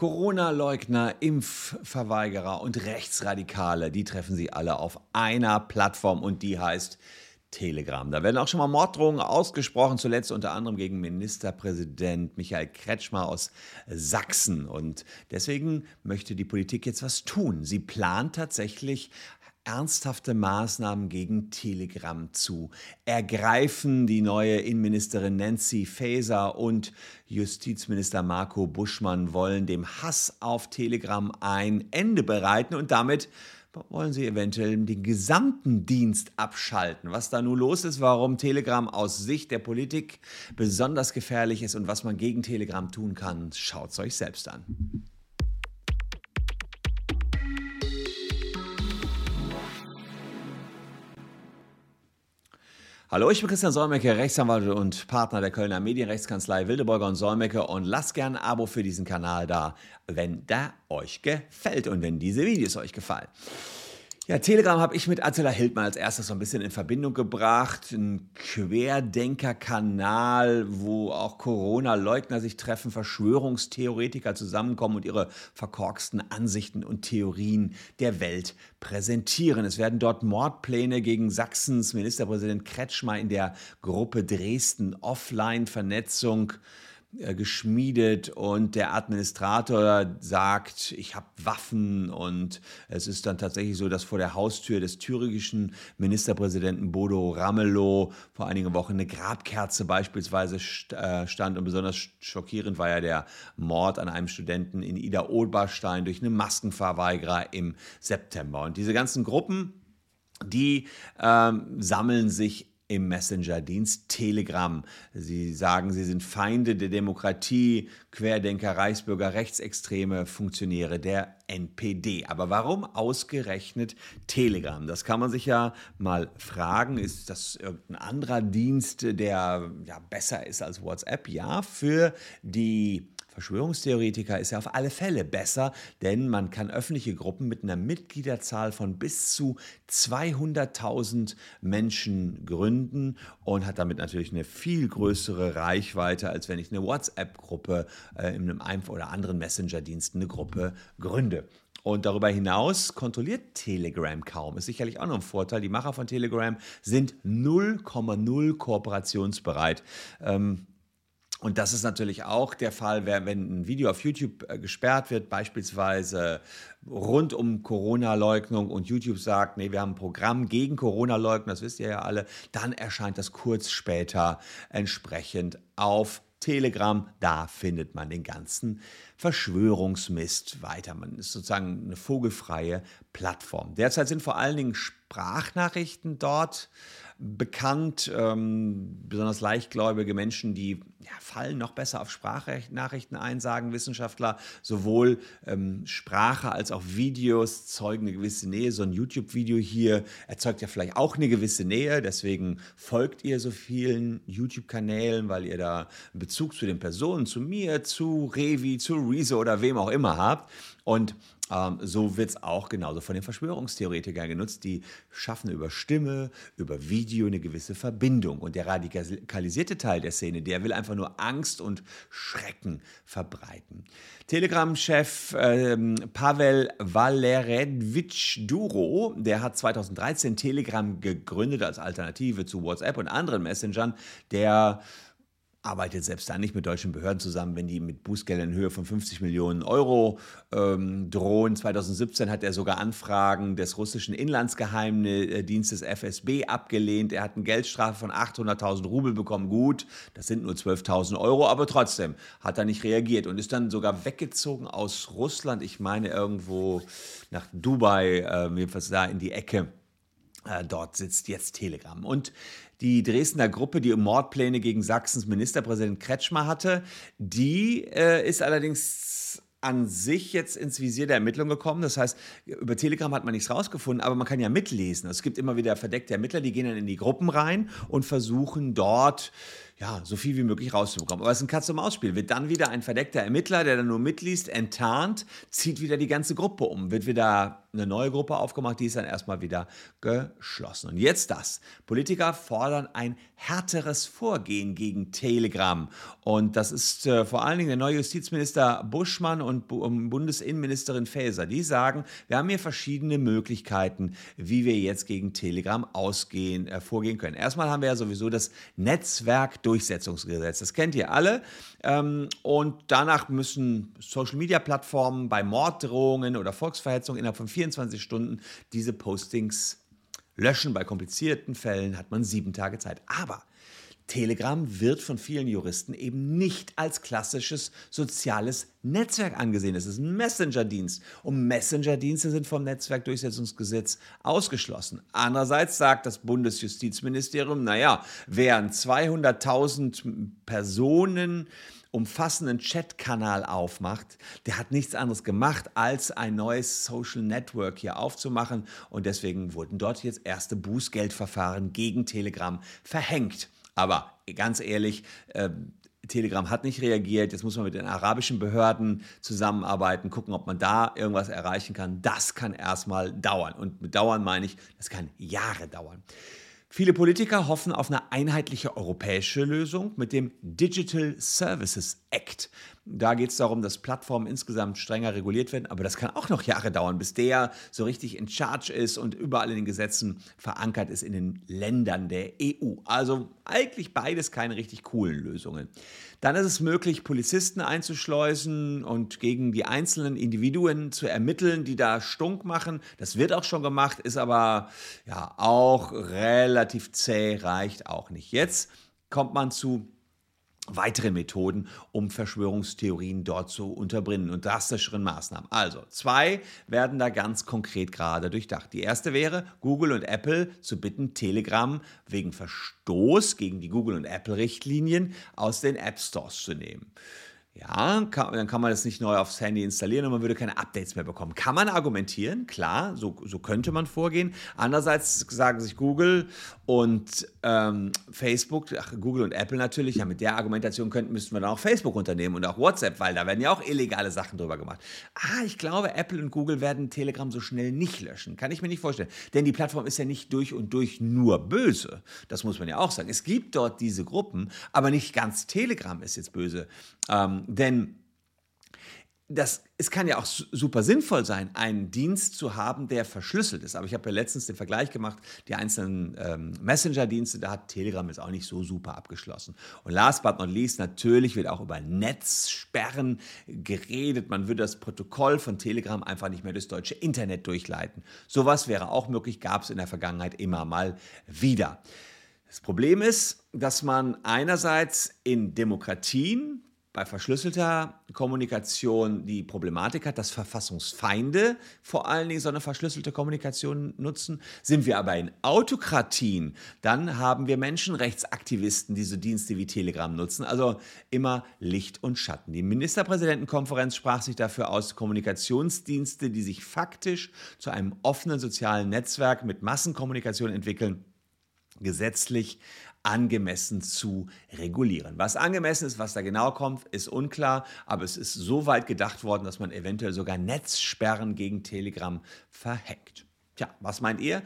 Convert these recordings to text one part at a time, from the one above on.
Corona-Leugner, Impfverweigerer und Rechtsradikale, die treffen sie alle auf einer Plattform und die heißt Telegram. Da werden auch schon mal Morddrohungen ausgesprochen, zuletzt unter anderem gegen Ministerpräsident Michael Kretschmer aus Sachsen. Und deswegen möchte die Politik jetzt was tun. Sie plant tatsächlich ernsthafte Maßnahmen gegen Telegram zu ergreifen. Die neue Innenministerin Nancy Faeser und Justizminister Marco Buschmann wollen dem Hass auf Telegram ein Ende bereiten und damit wollen sie eventuell den gesamten Dienst abschalten. Was da nun los ist, warum Telegram aus Sicht der Politik besonders gefährlich ist und was man gegen Telegram tun kann, schaut es euch selbst an. Hallo, ich bin Christian Solmecke, Rechtsanwalt und Partner der Kölner Medienrechtskanzlei Wildeborger und Solmecke und lasst gerne ein Abo für diesen Kanal da, wenn der euch gefällt und wenn diese Videos euch gefallen. Ja, Telegram habe ich mit Attila Hildmann als erstes so ein bisschen in Verbindung gebracht. Ein Querdenker-Kanal, wo auch Corona-Leugner sich treffen, Verschwörungstheoretiker zusammenkommen und ihre verkorksten Ansichten und Theorien der Welt präsentieren. Es werden dort Mordpläne gegen Sachsens Ministerpräsident Kretschmer in der Gruppe Dresden Offline-Vernetzung äh, geschmiedet und der Administrator sagt, ich habe Waffen und es ist dann tatsächlich so, dass vor der Haustür des thüringischen Ministerpräsidenten Bodo Ramelow vor einigen Wochen eine Grabkerze beispielsweise äh, stand und besonders schockierend war ja der Mord an einem Studenten in Ida Oberstein durch einen Maskenverweigerer im September. Und diese ganzen Gruppen, die ähm, sammeln sich im Messenger-Dienst Telegram. Sie sagen, sie sind Feinde der Demokratie, Querdenker, Reichsbürger, Rechtsextreme, Funktionäre der NPD. Aber warum ausgerechnet Telegram? Das kann man sich ja mal fragen. Ist das irgendein anderer Dienst, der ja, besser ist als WhatsApp? Ja, für die Verschwörungstheoretiker ist ja auf alle Fälle besser, denn man kann öffentliche Gruppen mit einer Mitgliederzahl von bis zu 200.000 Menschen gründen und hat damit natürlich eine viel größere Reichweite, als wenn ich eine WhatsApp-Gruppe äh, in einem einen oder anderen Messenger-Dienst eine Gruppe gründe. Und darüber hinaus kontrolliert Telegram kaum. Ist sicherlich auch noch ein Vorteil. Die Macher von Telegram sind 0,0 kooperationsbereit. Ähm, und das ist natürlich auch der Fall, wenn ein Video auf YouTube äh, gesperrt wird, beispielsweise rund um Corona-Leugnung und YouTube sagt, nee, wir haben ein Programm gegen Corona-Leugnung, das wisst ihr ja alle, dann erscheint das kurz später entsprechend auf Telegram, da findet man den ganzen Verschwörungsmist weiter. Man ist sozusagen eine vogelfreie Plattform. Derzeit sind vor allen Dingen Sprachnachrichten dort bekannt. Ähm, besonders leichtgläubige Menschen, die ja, fallen noch besser auf Sprachnachrichten ein, sagen Wissenschaftler. Sowohl ähm, Sprache als auch Videos zeugen eine gewisse Nähe. So ein YouTube-Video hier erzeugt ja vielleicht auch eine gewisse Nähe. Deswegen folgt ihr so vielen YouTube-Kanälen, weil ihr da einen Bezug zu den Personen, zu mir, zu Revi, zu Rezo oder wem auch immer habt. Und ähm, so wird es auch genauso von den Verschwörungstheoretikern genutzt. Die schaffen über Stimme, über Video eine gewisse Verbindung. Und der radikalisierte Teil der Szene, der will einfach nur Angst und Schrecken verbreiten. Telegram-Chef ähm, Pavel Valeredvich Duro, der hat 2013 Telegram gegründet als Alternative zu WhatsApp und anderen Messengern, der arbeitet selbst dann nicht mit deutschen Behörden zusammen, wenn die mit Bußgeldern in Höhe von 50 Millionen Euro ähm, drohen. 2017 hat er sogar Anfragen des russischen Inlandsgeheimdienstes FSB abgelehnt. Er hat eine Geldstrafe von 800.000 Rubel bekommen. Gut, das sind nur 12.000 Euro, aber trotzdem hat er nicht reagiert und ist dann sogar weggezogen aus Russland. Ich meine irgendwo nach Dubai, äh, jedenfalls da in die Ecke. Äh, dort sitzt jetzt Telegram. Und die Dresdner Gruppe, die Mordpläne gegen Sachsens Ministerpräsident Kretschmer hatte, die äh, ist allerdings an sich jetzt ins Visier der Ermittlung gekommen. Das heißt, über Telegram hat man nichts rausgefunden, aber man kann ja mitlesen. Es gibt immer wieder verdeckte Ermittler, die gehen dann in die Gruppen rein und versuchen dort ja, so viel wie möglich rauszubekommen. Aber es ist ein Katz-und-Maus-Spiel. Wird dann wieder ein verdeckter Ermittler, der dann nur mitliest, enttarnt, zieht wieder die ganze Gruppe um. Wird wieder eine neue Gruppe aufgemacht, die ist dann erstmal wieder geschlossen. Und jetzt das. Politiker fordern ein härteres Vorgehen gegen Telegram. Und das ist äh, vor allen Dingen der neue Justizminister Buschmann und Bu Bundesinnenministerin Faeser. Die sagen, wir haben hier verschiedene Möglichkeiten, wie wir jetzt gegen Telegram ausgehen, äh, vorgehen können. Erstmal haben wir ja sowieso das Netzwerkdurchsetzungsgesetz. Das kennt ihr alle. Ähm, und danach müssen Social-Media-Plattformen bei Morddrohungen oder Volksverhetzung innerhalb von 24 Stunden diese Postings löschen. Bei komplizierten Fällen hat man sieben Tage Zeit. Aber Telegram wird von vielen Juristen eben nicht als klassisches soziales Netzwerk angesehen. Es ist ein Messenger-Dienst und Messenger-Dienste sind vom Netzwerkdurchsetzungsgesetz ausgeschlossen. Andererseits sagt das Bundesjustizministerium, naja, wer 200.000 Personen umfassenden Chatkanal aufmacht, der hat nichts anderes gemacht, als ein neues Social Network hier aufzumachen. Und deswegen wurden dort jetzt erste Bußgeldverfahren gegen Telegram verhängt. Aber ganz ehrlich, äh, Telegram hat nicht reagiert. Jetzt muss man mit den arabischen Behörden zusammenarbeiten, gucken, ob man da irgendwas erreichen kann. Das kann erstmal dauern. Und mit dauern meine ich, das kann Jahre dauern. Viele Politiker hoffen auf eine einheitliche europäische Lösung mit dem Digital Services Act. Da geht es darum, dass Plattformen insgesamt strenger reguliert werden, aber das kann auch noch Jahre dauern, bis der so richtig in Charge ist und überall in den Gesetzen verankert ist in den Ländern der EU. Also eigentlich beides keine richtig coolen Lösungen. Dann ist es möglich, Polizisten einzuschleusen und gegen die einzelnen Individuen zu ermitteln, die da Stunk machen. Das wird auch schon gemacht, ist aber ja auch relativ zäh, reicht auch nicht. Jetzt kommt man zu weitere Methoden, um Verschwörungstheorien dort zu unterbringen und drastischeren Maßnahmen. Also, zwei werden da ganz konkret gerade durchdacht. Die erste wäre, Google und Apple zu bitten, Telegram wegen Verstoß gegen die Google- und Apple-Richtlinien aus den App Stores zu nehmen. Ja, kann, dann kann man das nicht neu aufs Handy installieren und man würde keine Updates mehr bekommen. Kann man argumentieren, klar, so, so könnte man vorgehen. Andererseits sagen sich Google und ähm, Facebook, ach, Google und Apple natürlich, ja, mit der Argumentation könnten, müssten wir dann auch Facebook unternehmen und auch WhatsApp, weil da werden ja auch illegale Sachen drüber gemacht. Ah, ich glaube, Apple und Google werden Telegram so schnell nicht löschen. Kann ich mir nicht vorstellen. Denn die Plattform ist ja nicht durch und durch nur böse. Das muss man ja auch sagen. Es gibt dort diese Gruppen, aber nicht ganz Telegram ist jetzt böse. Ähm, denn das, es kann ja auch super sinnvoll sein, einen Dienst zu haben, der verschlüsselt ist. Aber ich habe ja letztens den Vergleich gemacht, die einzelnen ähm, Messenger-Dienste, da hat Telegram jetzt auch nicht so super abgeschlossen. Und last but not least, natürlich wird auch über Netzsperren geredet. Man würde das Protokoll von Telegram einfach nicht mehr durchs deutsche Internet durchleiten. Sowas wäre auch möglich, gab es in der Vergangenheit immer mal wieder. Das Problem ist, dass man einerseits in Demokratien bei verschlüsselter Kommunikation die Problematik hat, dass Verfassungsfeinde vor allen Dingen so eine verschlüsselte Kommunikation nutzen. Sind wir aber in Autokratien, dann haben wir Menschenrechtsaktivisten, die so Dienste wie Telegram nutzen. Also immer Licht und Schatten. Die Ministerpräsidentenkonferenz sprach sich dafür aus, Kommunikationsdienste, die sich faktisch zu einem offenen sozialen Netzwerk mit Massenkommunikation entwickeln, gesetzlich angemessen zu regulieren. Was angemessen ist, was da genau kommt, ist unklar, aber es ist so weit gedacht worden, dass man eventuell sogar Netzsperren gegen Telegram verhängt. Tja, was meint ihr?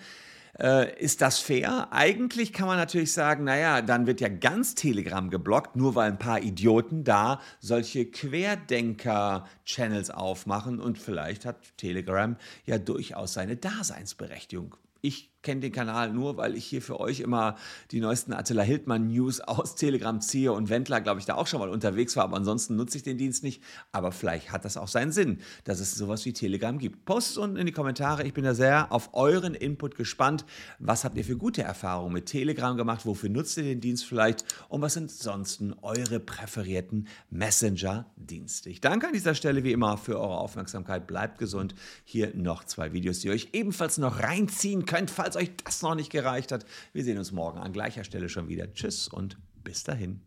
Äh, ist das fair? Eigentlich kann man natürlich sagen, naja, dann wird ja ganz Telegram geblockt, nur weil ein paar Idioten da solche Querdenker-Channels aufmachen und vielleicht hat Telegram ja durchaus seine Daseinsberechtigung. Ich kenne den Kanal nur, weil ich hier für euch immer die neuesten Attila Hildmann News aus Telegram ziehe und Wendler, glaube ich, da auch schon mal unterwegs war. Aber ansonsten nutze ich den Dienst nicht. Aber vielleicht hat das auch seinen Sinn, dass es sowas wie Telegram gibt. Postet unten in die Kommentare. Ich bin da sehr auf euren Input gespannt. Was habt ihr für gute Erfahrungen mit Telegram gemacht? Wofür nutzt ihr den Dienst vielleicht? Und was sind sonst eure präferierten Messenger-Dienste? Ich danke an dieser Stelle wie immer für eure Aufmerksamkeit. Bleibt gesund. Hier noch zwei Videos, die ihr euch ebenfalls noch reinziehen könnt, falls euch das noch nicht gereicht hat. Wir sehen uns morgen an gleicher Stelle schon wieder. Tschüss und bis dahin.